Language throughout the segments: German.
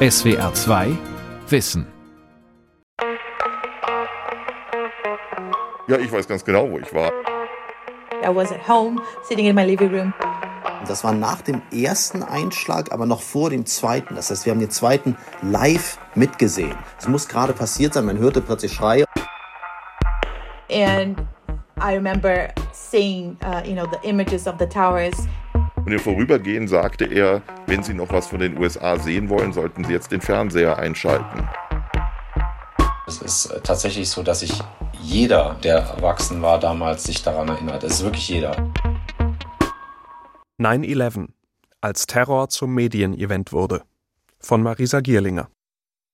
SWR 2 Wissen. Ja, ich weiß ganz genau, wo ich war. I was at home, sitting in my living room. Das war nach dem ersten Einschlag, aber noch vor dem zweiten. Das heißt, wir haben den zweiten live mitgesehen. Es muss gerade passiert sein. Man hörte plötzlich Schreie. And I remember seeing, uh, you know, the images of the towers. Und im Vorübergehen sagte er, wenn Sie noch was von den USA sehen wollen, sollten Sie jetzt den Fernseher einschalten. Es ist äh, tatsächlich so, dass sich jeder, der erwachsen war damals, sich daran erinnert. Es ist wirklich jeder. 9-11, als Terror zum Medienevent wurde. Von Marisa Gierlinger.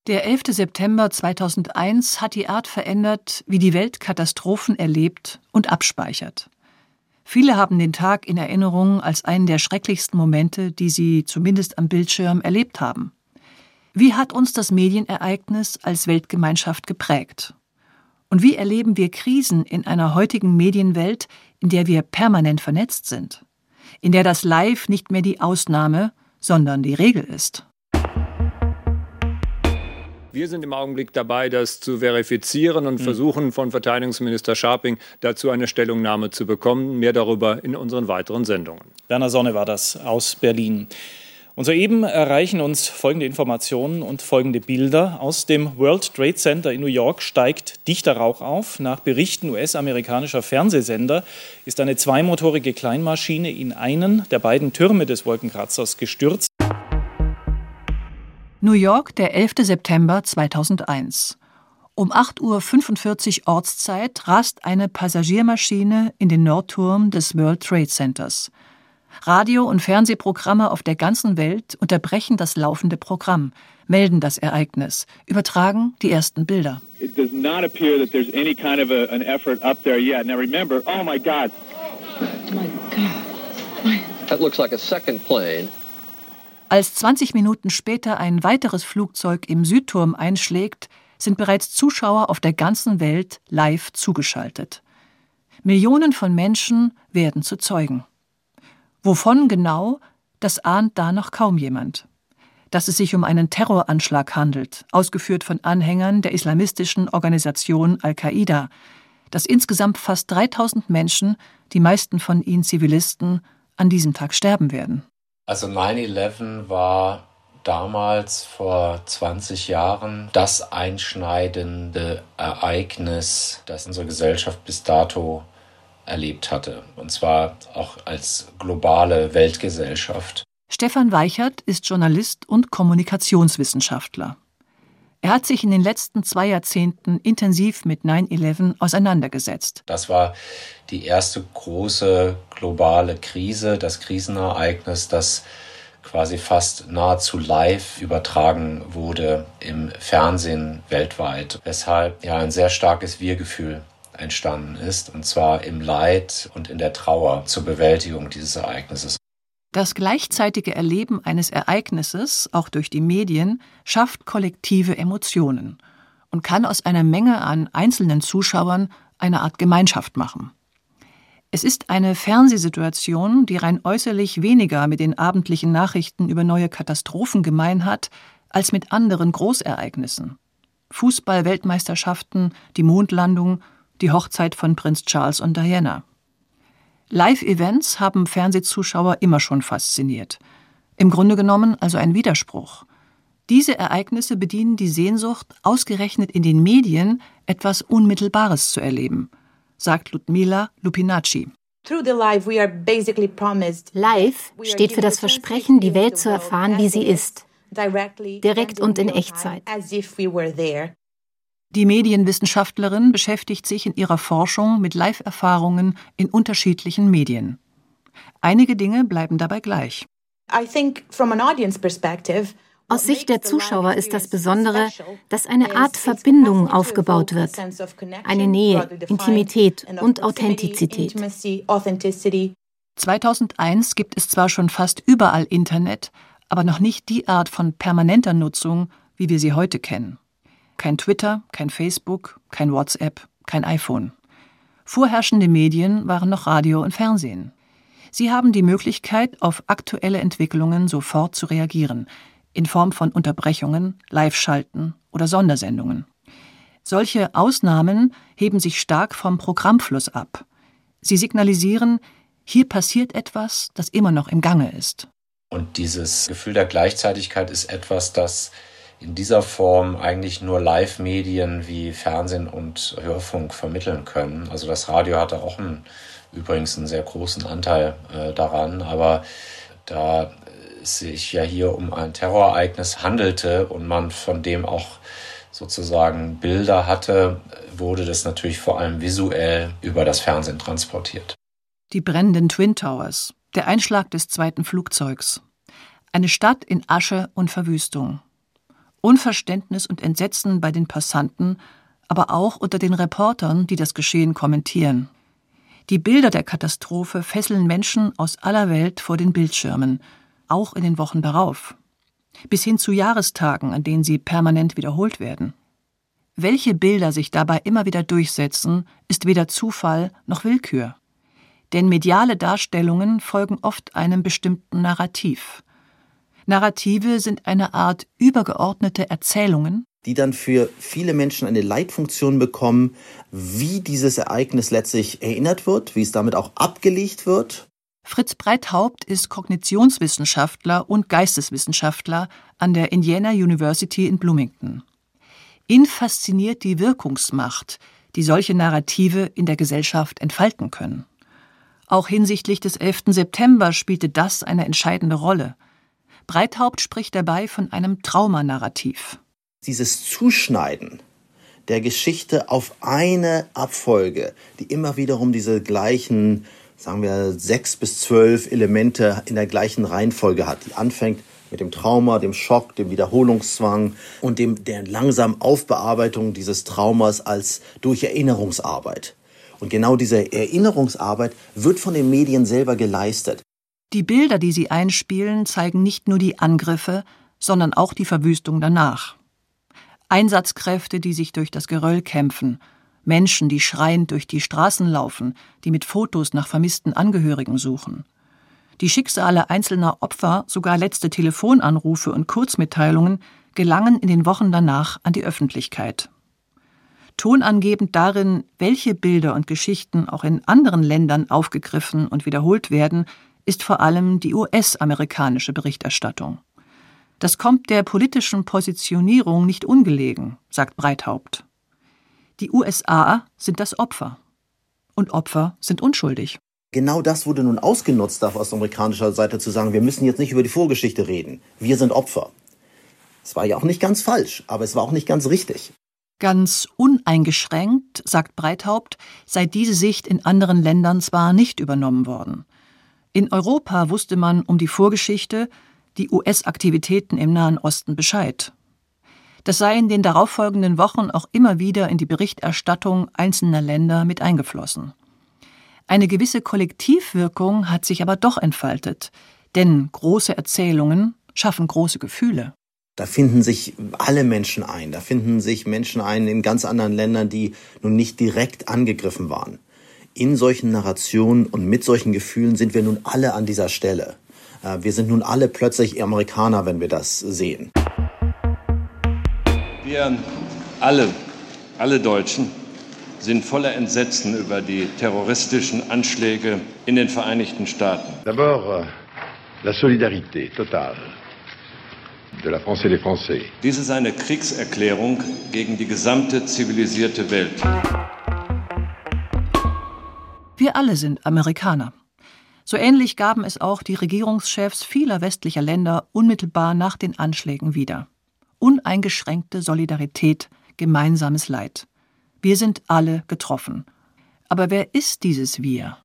Der 11. September 2001 hat die Art verändert, wie die Welt Katastrophen erlebt und abspeichert. Viele haben den Tag in Erinnerung als einen der schrecklichsten Momente, die sie zumindest am Bildschirm erlebt haben. Wie hat uns das Medienereignis als Weltgemeinschaft geprägt? Und wie erleben wir Krisen in einer heutigen Medienwelt, in der wir permanent vernetzt sind? In der das Live nicht mehr die Ausnahme, sondern die Regel ist? Wir sind im Augenblick dabei, das zu verifizieren und mhm. versuchen von Verteidigungsminister Scharping dazu eine Stellungnahme zu bekommen. Mehr darüber in unseren weiteren Sendungen. Werner Sonne war das aus Berlin. Und soeben erreichen uns folgende Informationen und folgende Bilder. Aus dem World Trade Center in New York steigt dichter Rauch auf. Nach Berichten US-amerikanischer Fernsehsender ist eine zweimotorige Kleinmaschine in einen der beiden Türme des Wolkenkratzers gestürzt. New York, der 11. September 2001. Um 8.45 Uhr Ortszeit rast eine Passagiermaschine in den Nordturm des World Trade Centers. Radio- und Fernsehprogramme auf der ganzen Welt unterbrechen das laufende Programm, melden das Ereignis, übertragen die ersten Bilder. It does not appear that there's any kind of a, an effort up there yet. Now remember, oh my God. Oh my God. That looks like a second plane. Als 20 Minuten später ein weiteres Flugzeug im Südturm einschlägt, sind bereits Zuschauer auf der ganzen Welt live zugeschaltet. Millionen von Menschen werden zu Zeugen. Wovon genau, das ahnt da noch kaum jemand. Dass es sich um einen Terroranschlag handelt, ausgeführt von Anhängern der islamistischen Organisation Al-Qaida, dass insgesamt fast 3000 Menschen, die meisten von ihnen Zivilisten, an diesem Tag sterben werden. Also 9-11 war damals vor 20 Jahren das einschneidende Ereignis, das unsere Gesellschaft bis dato erlebt hatte. Und zwar auch als globale Weltgesellschaft. Stefan Weichert ist Journalist und Kommunikationswissenschaftler. Er hat sich in den letzten zwei Jahrzehnten intensiv mit 9-11 auseinandergesetzt. Das war die erste große globale Krise, das Krisenereignis, das quasi fast nahezu live übertragen wurde im Fernsehen weltweit, weshalb ja ein sehr starkes Wir-Gefühl entstanden ist, und zwar im Leid und in der Trauer zur Bewältigung dieses Ereignisses. Das gleichzeitige Erleben eines Ereignisses, auch durch die Medien, schafft kollektive Emotionen und kann aus einer Menge an einzelnen Zuschauern eine Art Gemeinschaft machen. Es ist eine Fernsehsituation, die rein äußerlich weniger mit den abendlichen Nachrichten über neue Katastrophen gemein hat, als mit anderen Großereignissen. Fußball-Weltmeisterschaften, die Mondlandung, die Hochzeit von Prinz Charles und Diana. Live-Events haben Fernsehzuschauer immer schon fasziniert. Im Grunde genommen also ein Widerspruch. Diese Ereignisse bedienen die Sehnsucht, ausgerechnet in den Medien etwas Unmittelbares zu erleben, sagt Ludmila Lupinacci. Live steht für das Versprechen, die Welt zu erfahren, wie sie ist, direkt und in Echtzeit. Die Medienwissenschaftlerin beschäftigt sich in ihrer Forschung mit Live-Erfahrungen in unterschiedlichen Medien. Einige Dinge bleiben dabei gleich. Aus Sicht der Zuschauer ist das Besondere, dass eine Art Verbindung aufgebaut wird. Eine Nähe, Intimität und Authentizität. 2001 gibt es zwar schon fast überall Internet, aber noch nicht die Art von permanenter Nutzung, wie wir sie heute kennen. Kein Twitter, kein Facebook, kein WhatsApp, kein iPhone. Vorherrschende Medien waren noch Radio und Fernsehen. Sie haben die Möglichkeit, auf aktuelle Entwicklungen sofort zu reagieren. in Form von Unterbrechungen, Live-Schalten oder Sondersendungen. Solche Ausnahmen heben sich stark vom Programmfluss ab. Sie signalisieren, hier passiert etwas, das immer noch im Gange ist. Und dieses Gefühl der Gleichzeitigkeit ist etwas, das in dieser Form eigentlich nur Live-Medien wie Fernsehen und Hörfunk vermitteln können. Also das Radio hatte auch einen, übrigens einen sehr großen Anteil äh, daran, aber da es sich ja hier um ein Terrorereignis handelte und man von dem auch sozusagen Bilder hatte, wurde das natürlich vor allem visuell über das Fernsehen transportiert. Die brennenden Twin Towers, der Einschlag des zweiten Flugzeugs, eine Stadt in Asche und Verwüstung. Unverständnis und Entsetzen bei den Passanten, aber auch unter den Reportern, die das Geschehen kommentieren. Die Bilder der Katastrophe fesseln Menschen aus aller Welt vor den Bildschirmen, auch in den Wochen darauf, bis hin zu Jahrestagen, an denen sie permanent wiederholt werden. Welche Bilder sich dabei immer wieder durchsetzen, ist weder Zufall noch Willkür. Denn mediale Darstellungen folgen oft einem bestimmten Narrativ. Narrative sind eine Art übergeordnete Erzählungen, die dann für viele Menschen eine Leitfunktion bekommen, wie dieses Ereignis letztlich erinnert wird, wie es damit auch abgelegt wird Fritz Breithaupt ist Kognitionswissenschaftler und Geisteswissenschaftler an der Indiana University in Bloomington. Ihn fasziniert die Wirkungsmacht, die solche Narrative in der Gesellschaft entfalten können. Auch hinsichtlich des 11. September spielte das eine entscheidende Rolle. Breithaupt spricht dabei von einem Traumanarrativ. Dieses Zuschneiden der Geschichte auf eine Abfolge, die immer wiederum diese gleichen sagen wir, sechs bis zwölf Elemente in der gleichen Reihenfolge hat, die anfängt mit dem Trauma, dem Schock, dem Wiederholungszwang und dem, der langsamen Aufbearbeitung dieses Traumas als durch Erinnerungsarbeit. Und genau diese Erinnerungsarbeit wird von den Medien selber geleistet. Die Bilder, die sie einspielen, zeigen nicht nur die Angriffe, sondern auch die Verwüstung danach. Einsatzkräfte, die sich durch das Geröll kämpfen, Menschen, die schreiend durch die Straßen laufen, die mit Fotos nach vermissten Angehörigen suchen. Die Schicksale einzelner Opfer, sogar letzte Telefonanrufe und Kurzmitteilungen gelangen in den Wochen danach an die Öffentlichkeit. Tonangebend darin, welche Bilder und Geschichten auch in anderen Ländern aufgegriffen und wiederholt werden, ist vor allem die US-amerikanische Berichterstattung. Das kommt der politischen Positionierung nicht ungelegen, sagt Breithaupt. Die USA sind das Opfer. Und Opfer sind unschuldig. Genau das wurde nun ausgenutzt, aus amerikanischer Seite zu sagen, wir müssen jetzt nicht über die Vorgeschichte reden. Wir sind Opfer. Es war ja auch nicht ganz falsch, aber es war auch nicht ganz richtig. Ganz uneingeschränkt, sagt Breithaupt, sei diese Sicht in anderen Ländern zwar nicht übernommen worden. In Europa wusste man um die Vorgeschichte, die US-Aktivitäten im Nahen Osten Bescheid. Das sei in den darauffolgenden Wochen auch immer wieder in die Berichterstattung einzelner Länder mit eingeflossen. Eine gewisse Kollektivwirkung hat sich aber doch entfaltet, denn große Erzählungen schaffen große Gefühle. Da finden sich alle Menschen ein. Da finden sich Menschen ein in ganz anderen Ländern, die nun nicht direkt angegriffen waren. In solchen Narrationen und mit solchen Gefühlen sind wir nun alle an dieser Stelle. Äh, wir sind nun alle plötzlich Amerikaner, wenn wir das sehen. Wir alle, alle Deutschen, sind voller Entsetzen über die terroristischen Anschläge in den Vereinigten Staaten. D'abord, la solidarité totale de la France et des Français. Dies ist eine Kriegserklärung gegen die gesamte zivilisierte Welt. Wir alle sind Amerikaner. So ähnlich gaben es auch die Regierungschefs vieler westlicher Länder unmittelbar nach den Anschlägen wieder uneingeschränkte Solidarität, gemeinsames Leid. Wir sind alle getroffen. Aber wer ist dieses Wir?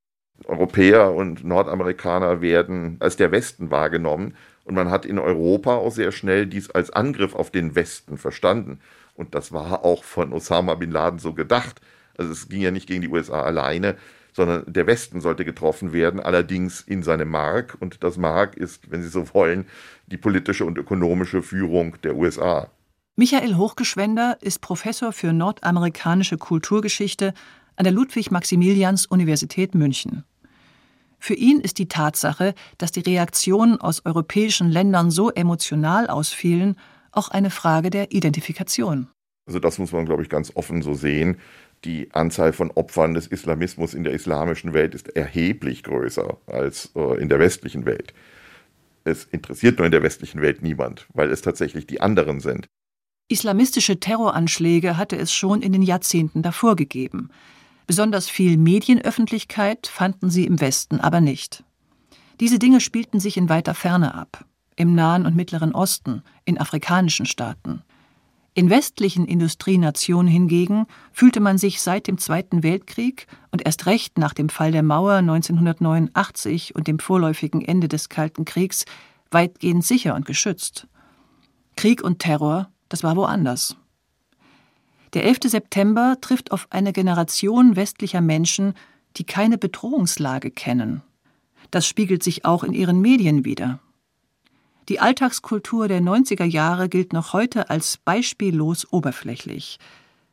Europäer und Nordamerikaner werden als der Westen wahrgenommen und man hat in Europa auch sehr schnell dies als Angriff auf den Westen verstanden. Und das war auch von Osama bin Laden so gedacht. Also es ging ja nicht gegen die USA alleine, sondern der Westen sollte getroffen werden, allerdings in seinem Mark. Und das Mark ist, wenn Sie so wollen, die politische und ökonomische Führung der USA. Michael Hochgeschwender ist Professor für nordamerikanische Kulturgeschichte an der Ludwig-Maximilians-Universität München. Für ihn ist die Tatsache, dass die Reaktionen aus europäischen Ländern so emotional ausfielen, auch eine Frage der Identifikation. Also das muss man, glaube ich, ganz offen so sehen. Die Anzahl von Opfern des Islamismus in der islamischen Welt ist erheblich größer als äh, in der westlichen Welt. Es interessiert nur in der westlichen Welt niemand, weil es tatsächlich die anderen sind. Islamistische Terroranschläge hatte es schon in den Jahrzehnten davor gegeben. Besonders viel Medienöffentlichkeit fanden sie im Westen aber nicht. Diese Dinge spielten sich in weiter Ferne ab, im Nahen und Mittleren Osten, in afrikanischen Staaten. In westlichen Industrienationen hingegen fühlte man sich seit dem Zweiten Weltkrieg und erst recht nach dem Fall der Mauer 1989 und dem vorläufigen Ende des Kalten Kriegs weitgehend sicher und geschützt. Krieg und Terror, das war woanders. Der 11. September trifft auf eine Generation westlicher Menschen, die keine Bedrohungslage kennen. Das spiegelt sich auch in ihren Medien wider. Die Alltagskultur der 90er Jahre gilt noch heute als beispiellos oberflächlich.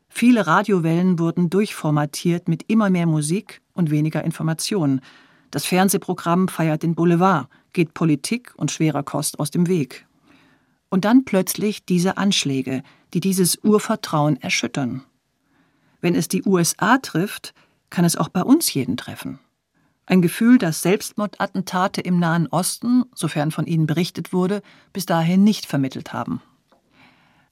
Viele Radiowellen wurden durchformatiert mit immer mehr Musik und weniger Information. Das Fernsehprogramm feiert den Boulevard, geht Politik und schwerer Kost aus dem Weg. Und dann plötzlich diese Anschläge, die dieses Urvertrauen erschüttern. Wenn es die USA trifft, kann es auch bei uns jeden treffen. Ein Gefühl, das Selbstmordattentate im Nahen Osten, sofern von ihnen berichtet wurde, bis dahin nicht vermittelt haben.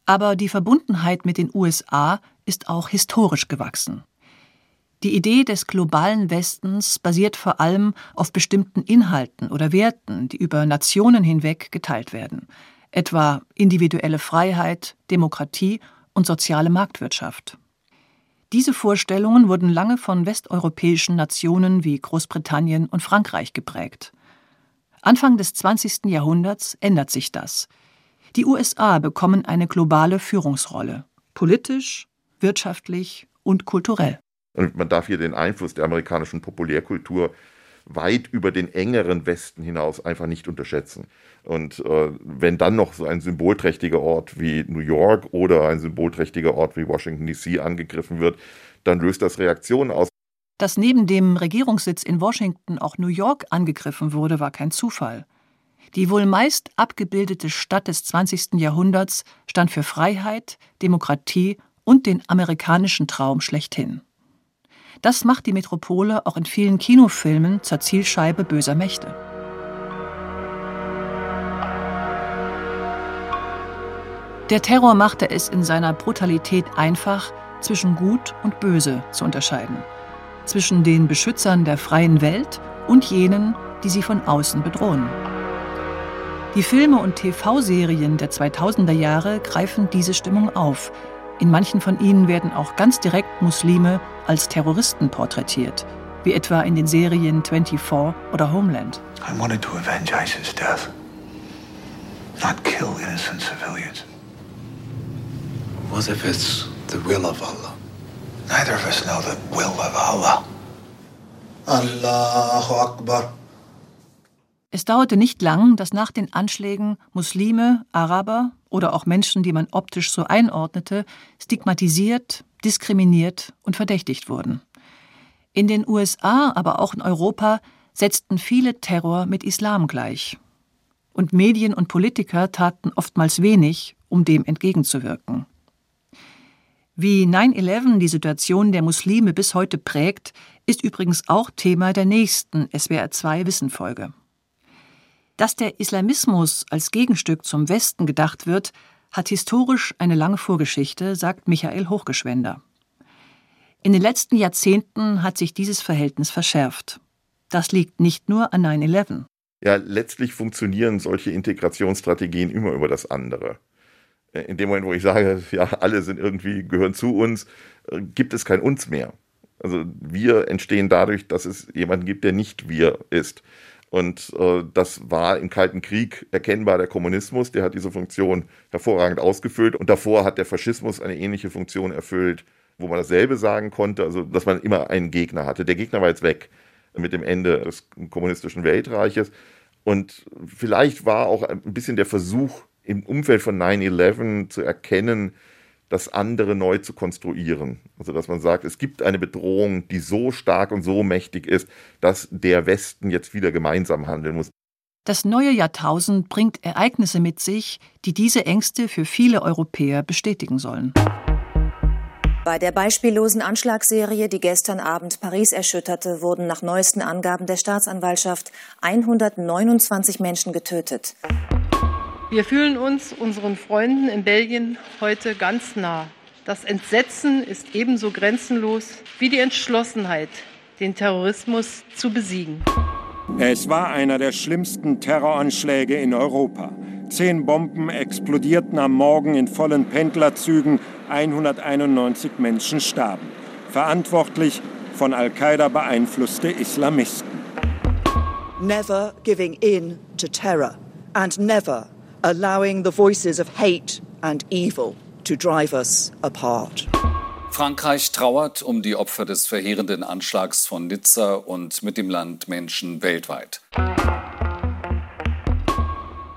Aber die Verbundenheit mit den USA ist auch historisch gewachsen. Die Idee des globalen Westens basiert vor allem auf bestimmten Inhalten oder Werten, die über Nationen hinweg geteilt werden etwa individuelle Freiheit, Demokratie und soziale Marktwirtschaft. Diese Vorstellungen wurden lange von westeuropäischen Nationen wie Großbritannien und Frankreich geprägt. Anfang des 20. Jahrhunderts ändert sich das. Die USA bekommen eine globale Führungsrolle, politisch, wirtschaftlich und kulturell. Und man darf hier den Einfluss der amerikanischen Populärkultur weit über den engeren Westen hinaus einfach nicht unterschätzen. Und äh, wenn dann noch so ein symbolträchtiger Ort wie New York oder ein symbolträchtiger Ort wie Washington DC angegriffen wird, dann löst das Reaktionen aus. Dass neben dem Regierungssitz in Washington auch New York angegriffen wurde, war kein Zufall. Die wohl meist abgebildete Stadt des 20. Jahrhunderts stand für Freiheit, Demokratie und den amerikanischen Traum schlechthin. Das macht die Metropole auch in vielen Kinofilmen zur Zielscheibe böser Mächte. Der Terror machte es in seiner Brutalität einfach, zwischen Gut und Böse zu unterscheiden, zwischen den Beschützern der freien Welt und jenen, die sie von außen bedrohen. Die Filme und TV-Serien der 2000er Jahre greifen diese Stimmung auf, in manchen von ihnen werden auch ganz direkt Muslime als Terroristen porträtiert, wie etwa in den Serien 24 oder Homeland. I wanted to avenge ISIS death, not kill innocent civilians. What if it's the will of Allah? Neither of us know the will of Allah. Allahu Akbar. Es dauerte nicht lang, dass nach den Anschlägen Muslime, Araber oder auch Menschen, die man optisch so einordnete, stigmatisiert, diskriminiert und verdächtigt wurden. In den USA, aber auch in Europa setzten viele Terror mit Islam gleich. Und Medien und Politiker taten oftmals wenig, um dem entgegenzuwirken. Wie 9-11 die Situation der Muslime bis heute prägt, ist übrigens auch Thema der nächsten SWR2 Wissenfolge. Dass der Islamismus als Gegenstück zum Westen gedacht wird, hat historisch eine lange Vorgeschichte, sagt Michael Hochgeschwender. In den letzten Jahrzehnten hat sich dieses Verhältnis verschärft. Das liegt nicht nur an 9-11. Ja, letztlich funktionieren solche Integrationsstrategien immer über das andere. In dem Moment, wo ich sage, ja, alle sind irgendwie, gehören zu uns, äh, gibt es kein uns mehr. Also wir entstehen dadurch, dass es jemanden gibt, der nicht wir ist. Und äh, das war im Kalten Krieg erkennbar der Kommunismus, der hat diese Funktion hervorragend ausgefüllt. Und davor hat der Faschismus eine ähnliche Funktion erfüllt, wo man dasselbe sagen konnte, also dass man immer einen Gegner hatte. Der Gegner war jetzt weg mit dem Ende des kommunistischen Weltreiches. Und vielleicht war auch ein bisschen der Versuch im Umfeld von 9-11 zu erkennen, das andere neu zu konstruieren. Also dass man sagt, es gibt eine Bedrohung, die so stark und so mächtig ist, dass der Westen jetzt wieder gemeinsam handeln muss. Das neue Jahrtausend bringt Ereignisse mit sich, die diese Ängste für viele Europäer bestätigen sollen. Bei der beispiellosen Anschlagsserie, die gestern Abend Paris erschütterte, wurden nach neuesten Angaben der Staatsanwaltschaft 129 Menschen getötet. Wir fühlen uns unseren Freunden in Belgien heute ganz nah. Das Entsetzen ist ebenso grenzenlos wie die Entschlossenheit, den Terrorismus zu besiegen. Es war einer der schlimmsten Terroranschläge in Europa. Zehn Bomben explodierten am Morgen in vollen Pendlerzügen 191 Menschen starben. Verantwortlich von Al-Qaida beeinflusste Islamisten. Never giving in to terror and never allowing the voices of hate and evil to drive us apart. Frankreich trauert um die Opfer des verheerenden Anschlags von Nizza und mit dem Land Menschen weltweit.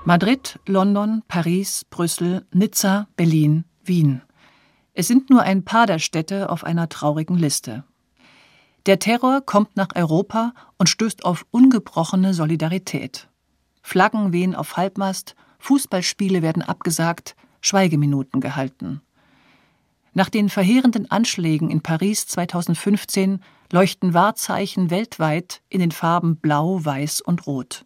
Madrid, London, Paris, Brüssel, Nizza, Berlin, Wien. Es sind nur ein paar der Städte auf einer traurigen Liste. Der Terror kommt nach Europa und stößt auf ungebrochene Solidarität. Flaggen wehen auf Halbmast, Fußballspiele werden abgesagt, Schweigeminuten gehalten. Nach den verheerenden Anschlägen in Paris 2015 leuchten Wahrzeichen weltweit in den Farben Blau, Weiß und Rot.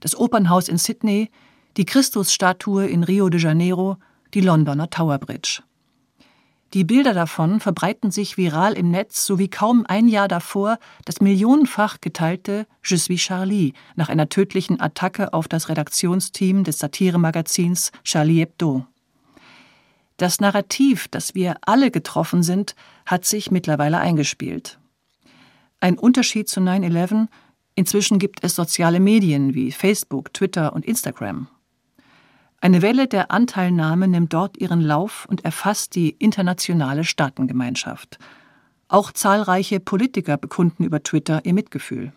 Das Opernhaus in Sydney, die Christusstatue in Rio de Janeiro, die Londoner Tower Bridge. Die Bilder davon verbreiten sich viral im Netz, so wie kaum ein Jahr davor das millionenfach geteilte Je suis Charlie nach einer tödlichen Attacke auf das Redaktionsteam des Satiremagazins Charlie Hebdo. Das Narrativ, dass wir alle getroffen sind, hat sich mittlerweile eingespielt. Ein Unterschied zu 9-11, inzwischen gibt es soziale Medien wie Facebook, Twitter und Instagram. Eine Welle der Anteilnahme nimmt dort ihren Lauf und erfasst die internationale Staatengemeinschaft. Auch zahlreiche Politiker bekunden über Twitter ihr Mitgefühl.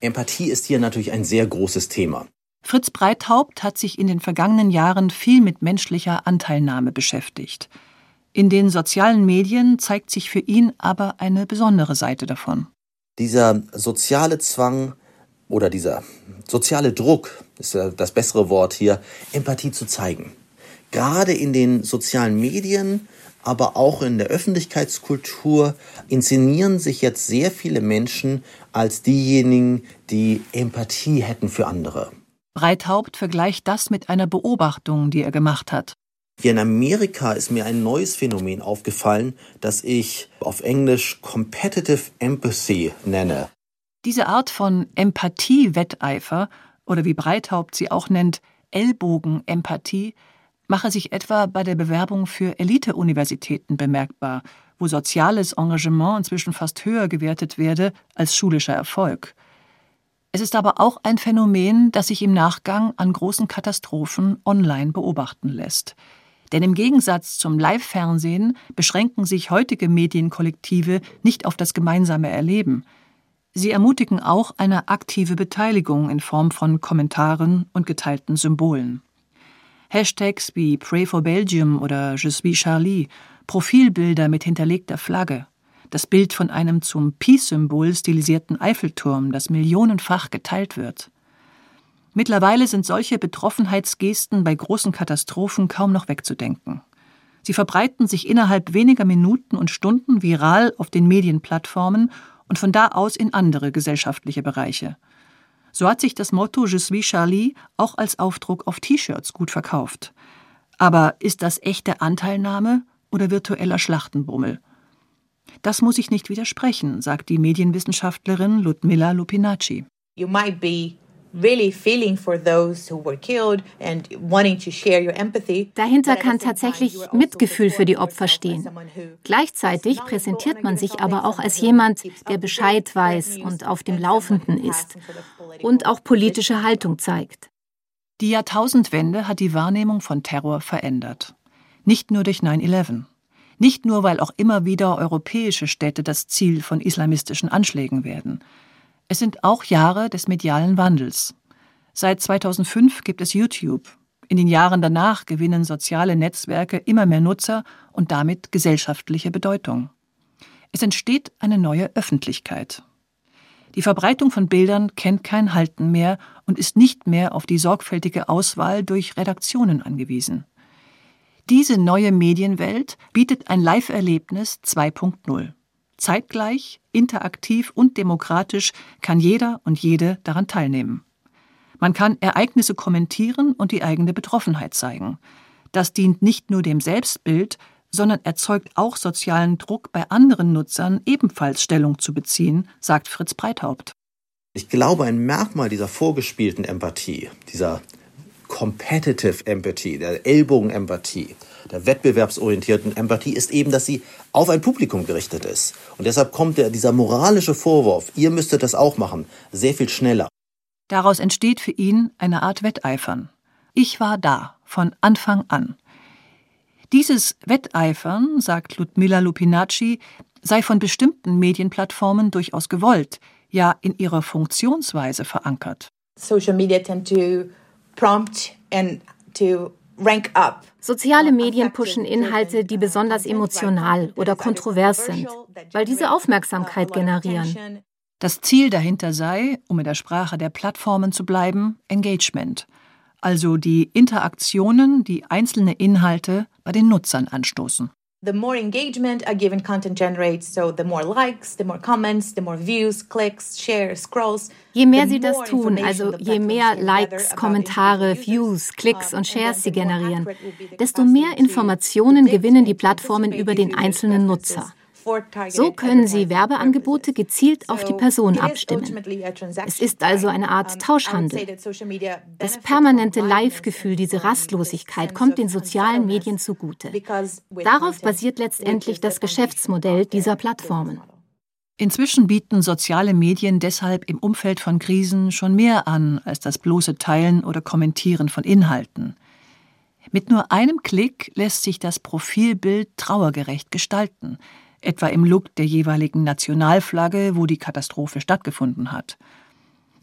Empathie ist hier natürlich ein sehr großes Thema. Fritz Breithaupt hat sich in den vergangenen Jahren viel mit menschlicher Anteilnahme beschäftigt. In den sozialen Medien zeigt sich für ihn aber eine besondere Seite davon. Dieser soziale Zwang oder dieser soziale Druck, ist ja das bessere Wort hier, Empathie zu zeigen. Gerade in den sozialen Medien, aber auch in der Öffentlichkeitskultur inszenieren sich jetzt sehr viele Menschen als diejenigen, die Empathie hätten für andere. Breithaupt vergleicht das mit einer Beobachtung, die er gemacht hat. Hier in Amerika ist mir ein neues Phänomen aufgefallen, das ich auf Englisch Competitive Empathy nenne. Diese Art von Empathie-Wetteifer oder wie Breithaupt sie auch nennt, Ellbogen-Empathie, mache sich etwa bei der Bewerbung für Elite-Universitäten bemerkbar, wo soziales Engagement inzwischen fast höher gewertet werde als schulischer Erfolg. Es ist aber auch ein Phänomen, das sich im Nachgang an großen Katastrophen online beobachten lässt. Denn im Gegensatz zum Live-Fernsehen beschränken sich heutige Medienkollektive nicht auf das gemeinsame Erleben. Sie ermutigen auch eine aktive Beteiligung in Form von Kommentaren und geteilten Symbolen. Hashtags wie Pray for Belgium oder Je suis Charlie, Profilbilder mit hinterlegter Flagge, das Bild von einem zum Peace-Symbol stilisierten Eiffelturm, das millionenfach geteilt wird. Mittlerweile sind solche Betroffenheitsgesten bei großen Katastrophen kaum noch wegzudenken. Sie verbreiten sich innerhalb weniger Minuten und Stunden viral auf den Medienplattformen und von da aus in andere gesellschaftliche Bereiche. So hat sich das Motto Je suis Charlie auch als Aufdruck auf T-Shirts gut verkauft. Aber ist das echte Anteilnahme oder virtueller Schlachtenbummel? Das muss ich nicht widersprechen, sagt die Medienwissenschaftlerin Ludmilla Lupinacci. You might be really feeling for those who were killed and wanting to share your empathy. Dahinter kann tatsächlich Mitgefühl für die Opfer stehen. Gleichzeitig präsentiert man sich aber auch als jemand, der Bescheid weiß und auf dem Laufenden ist und auch politische Haltung zeigt. Die Jahrtausendwende hat die Wahrnehmung von Terror verändert. Nicht nur durch 9-11. Nicht nur, weil auch immer wieder europäische Städte das Ziel von islamistischen Anschlägen werden. Es sind auch Jahre des medialen Wandels. Seit 2005 gibt es YouTube. In den Jahren danach gewinnen soziale Netzwerke immer mehr Nutzer und damit gesellschaftliche Bedeutung. Es entsteht eine neue Öffentlichkeit. Die Verbreitung von Bildern kennt kein Halten mehr und ist nicht mehr auf die sorgfältige Auswahl durch Redaktionen angewiesen. Diese neue Medienwelt bietet ein Live-Erlebnis 2.0. Zeitgleich, interaktiv und demokratisch kann jeder und jede daran teilnehmen. Man kann Ereignisse kommentieren und die eigene Betroffenheit zeigen. Das dient nicht nur dem Selbstbild, sondern erzeugt auch sozialen Druck bei anderen Nutzern, ebenfalls Stellung zu beziehen, sagt Fritz Breithaupt. Ich glaube, ein Merkmal dieser vorgespielten Empathie, dieser Competitive Empathy, der Ellbogen-Empathie, der wettbewerbsorientierten Empathie ist eben, dass sie auf ein Publikum gerichtet ist. Und deshalb kommt der, dieser moralische Vorwurf, ihr müsstet das auch machen, sehr viel schneller. Daraus entsteht für ihn eine Art Wetteifern. Ich war da, von Anfang an. Dieses Wetteifern, sagt Ludmilla Lupinacci, sei von bestimmten Medienplattformen durchaus gewollt, ja in ihrer Funktionsweise verankert. Social media tend to prompt and to. Soziale Medien pushen Inhalte, die besonders emotional oder kontrovers sind, weil diese Aufmerksamkeit generieren. Das Ziel dahinter sei, um in der Sprache der Plattformen zu bleiben, Engagement, also die Interaktionen, die einzelne Inhalte bei den Nutzern anstoßen. The more engagement a given content generates, so the more likes, the more comments, the more views, clicks, shares, scrolls. Je mehr sie das tun, also je mehr Likes, Kommentare, Views, Klicks und Shares sie generieren, desto mehr Informationen gewinnen die Plattformen über den einzelnen Nutzer. So können Sie Werbeangebote gezielt auf die Person abstimmen. Es ist also eine Art Tauschhandel. Das permanente Live-Gefühl, diese Rastlosigkeit kommt den sozialen Medien zugute. Darauf basiert letztendlich das Geschäftsmodell dieser Plattformen. Inzwischen bieten soziale Medien deshalb im Umfeld von Krisen schon mehr an als das bloße Teilen oder Kommentieren von Inhalten. Mit nur einem Klick lässt sich das Profilbild trauergerecht gestalten etwa im Look der jeweiligen Nationalflagge, wo die Katastrophe stattgefunden hat.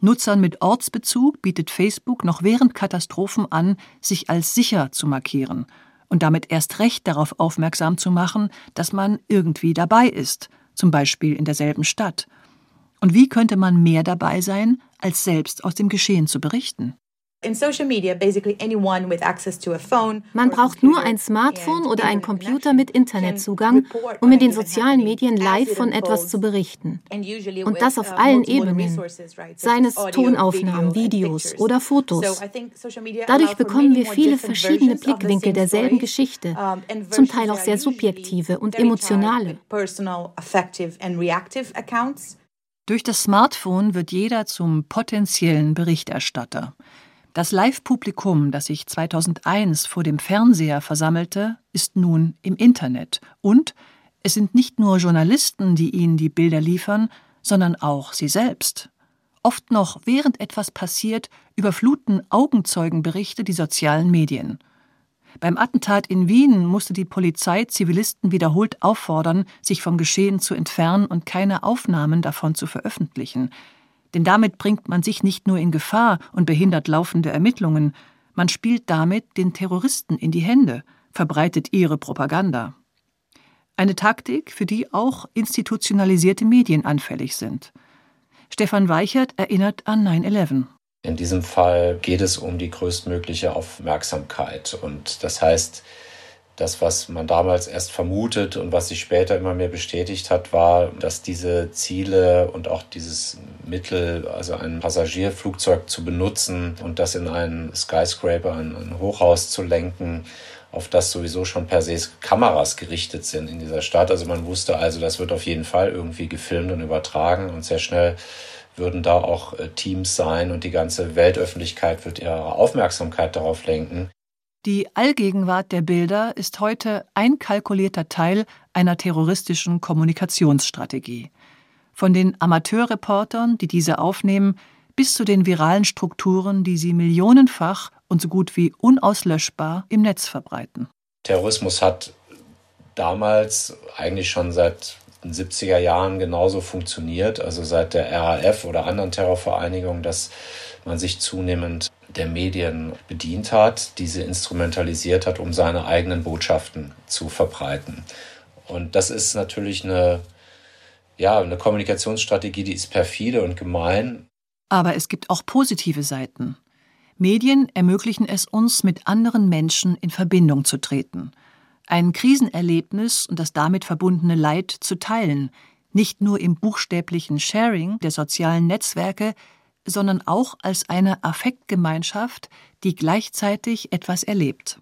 Nutzern mit Ortsbezug bietet Facebook noch während Katastrophen an, sich als sicher zu markieren und damit erst recht darauf aufmerksam zu machen, dass man irgendwie dabei ist, zum Beispiel in derselben Stadt. Und wie könnte man mehr dabei sein, als selbst aus dem Geschehen zu berichten? Man braucht nur ein Smartphone oder einen Computer mit Internetzugang, um in den sozialen Medien live von etwas zu berichten. Und das auf uh, allen Ebenen, seien es Tonaufnahmen, Videos oder Fotos. Dadurch bekommen wir viele verschiedene Blickwinkel derselben Geschichte, zum Teil auch sehr subjektive und emotionale. Durch das Smartphone wird jeder zum potenziellen Berichterstatter. Das Live-Publikum, das sich 2001 vor dem Fernseher versammelte, ist nun im Internet. Und es sind nicht nur Journalisten, die ihnen die Bilder liefern, sondern auch sie selbst. Oft noch während etwas passiert, überfluten Augenzeugenberichte die sozialen Medien. Beim Attentat in Wien musste die Polizei Zivilisten wiederholt auffordern, sich vom Geschehen zu entfernen und keine Aufnahmen davon zu veröffentlichen. Denn damit bringt man sich nicht nur in Gefahr und behindert laufende Ermittlungen, man spielt damit den Terroristen in die Hände, verbreitet ihre Propaganda. Eine Taktik, für die auch institutionalisierte Medien anfällig sind. Stefan Weichert erinnert an 9-11. In diesem Fall geht es um die größtmögliche Aufmerksamkeit. Und das heißt, das, was man damals erst vermutet und was sich später immer mehr bestätigt hat, war, dass diese Ziele und auch dieses Mittel, also ein Passagierflugzeug zu benutzen und das in einen Skyscraper, ein, ein Hochhaus zu lenken, auf das sowieso schon per se Kameras gerichtet sind in dieser Stadt. Also man wusste also, das wird auf jeden Fall irgendwie gefilmt und übertragen und sehr schnell würden da auch äh, Teams sein und die ganze Weltöffentlichkeit wird ihre Aufmerksamkeit darauf lenken. Die Allgegenwart der Bilder ist heute ein kalkulierter Teil einer terroristischen Kommunikationsstrategie. Von den Amateurreportern, die diese aufnehmen, bis zu den viralen Strukturen, die sie millionenfach und so gut wie unauslöschbar im Netz verbreiten. Terrorismus hat damals eigentlich schon seit den 70er Jahren genauso funktioniert, also seit der RAF oder anderen Terrorvereinigungen, dass man sich zunehmend der Medien bedient hat, diese instrumentalisiert hat, um seine eigenen Botschaften zu verbreiten. Und das ist natürlich eine, ja, eine Kommunikationsstrategie, die ist perfide und gemein. Aber es gibt auch positive Seiten. Medien ermöglichen es uns, mit anderen Menschen in Verbindung zu treten, ein Krisenerlebnis und das damit verbundene Leid zu teilen, nicht nur im buchstäblichen Sharing der sozialen Netzwerke, sondern auch als eine Affektgemeinschaft, die gleichzeitig etwas erlebt.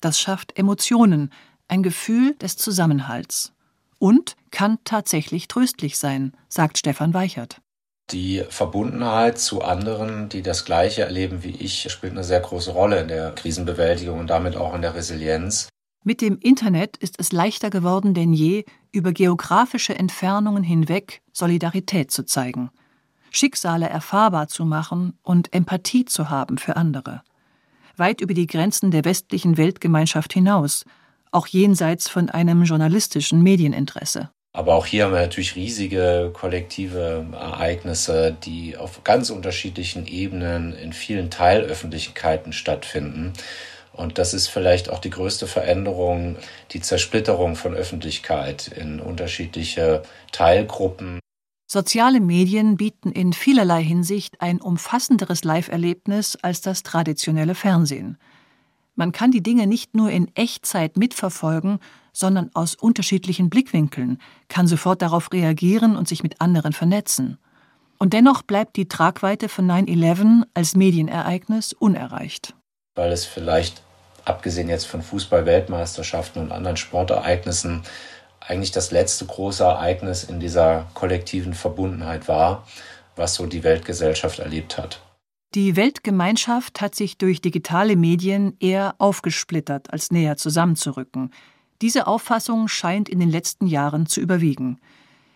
Das schafft Emotionen, ein Gefühl des Zusammenhalts. Und kann tatsächlich tröstlich sein, sagt Stefan Weichert. Die Verbundenheit zu anderen, die das Gleiche erleben wie ich, spielt eine sehr große Rolle in der Krisenbewältigung und damit auch in der Resilienz. Mit dem Internet ist es leichter geworden denn je, über geografische Entfernungen hinweg Solidarität zu zeigen, Schicksale erfahrbar zu machen und Empathie zu haben für andere. Weit über die Grenzen der westlichen Weltgemeinschaft hinaus, auch jenseits von einem journalistischen Medieninteresse. Aber auch hier haben wir natürlich riesige kollektive Ereignisse, die auf ganz unterschiedlichen Ebenen in vielen Teilöffentlichkeiten stattfinden. Und das ist vielleicht auch die größte Veränderung, die Zersplitterung von Öffentlichkeit in unterschiedliche Teilgruppen. Soziale Medien bieten in vielerlei Hinsicht ein umfassenderes Live-Erlebnis als das traditionelle Fernsehen. Man kann die Dinge nicht nur in Echtzeit mitverfolgen, sondern aus unterschiedlichen Blickwinkeln, kann sofort darauf reagieren und sich mit anderen vernetzen. Und dennoch bleibt die Tragweite von 9-11 als Medienereignis unerreicht. Weil es vielleicht, abgesehen jetzt von Fußball-Weltmeisterschaften und anderen Sportereignissen, eigentlich das letzte große Ereignis in dieser kollektiven Verbundenheit war, was so die Weltgesellschaft erlebt hat. Die Weltgemeinschaft hat sich durch digitale Medien eher aufgesplittert, als näher zusammenzurücken. Diese Auffassung scheint in den letzten Jahren zu überwiegen.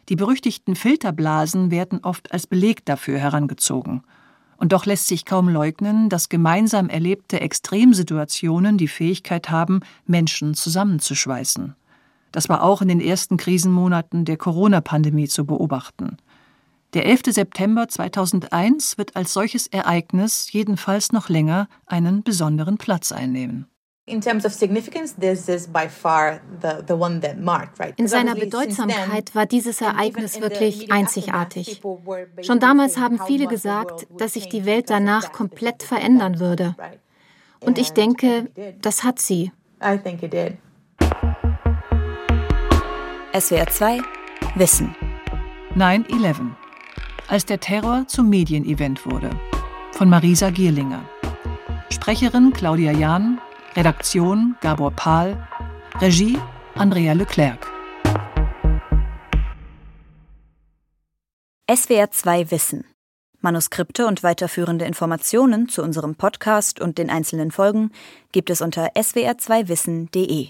Die berüchtigten Filterblasen werden oft als Beleg dafür herangezogen. Und doch lässt sich kaum leugnen, dass gemeinsam erlebte Extremsituationen die Fähigkeit haben, Menschen zusammenzuschweißen. Das war auch in den ersten Krisenmonaten der Corona-Pandemie zu beobachten. Der 11. September 2001 wird als solches Ereignis jedenfalls noch länger einen besonderen Platz einnehmen. In seiner Bedeutsamkeit war dieses Ereignis wirklich einzigartig. Schon damals haben viele gesagt, dass sich die Welt danach komplett verändern würde. Und ich denke, das hat sie. SWR 2 Wissen 9-11. Als der Terror zum Medienevent wurde. Von Marisa Gierlinger. Sprecherin Claudia Jahn, Redaktion Gabor Pahl, Regie Andrea Leclerc. SWR 2 Wissen. Manuskripte und weiterführende Informationen zu unserem Podcast und den einzelnen Folgen gibt es unter swr2wissen.de.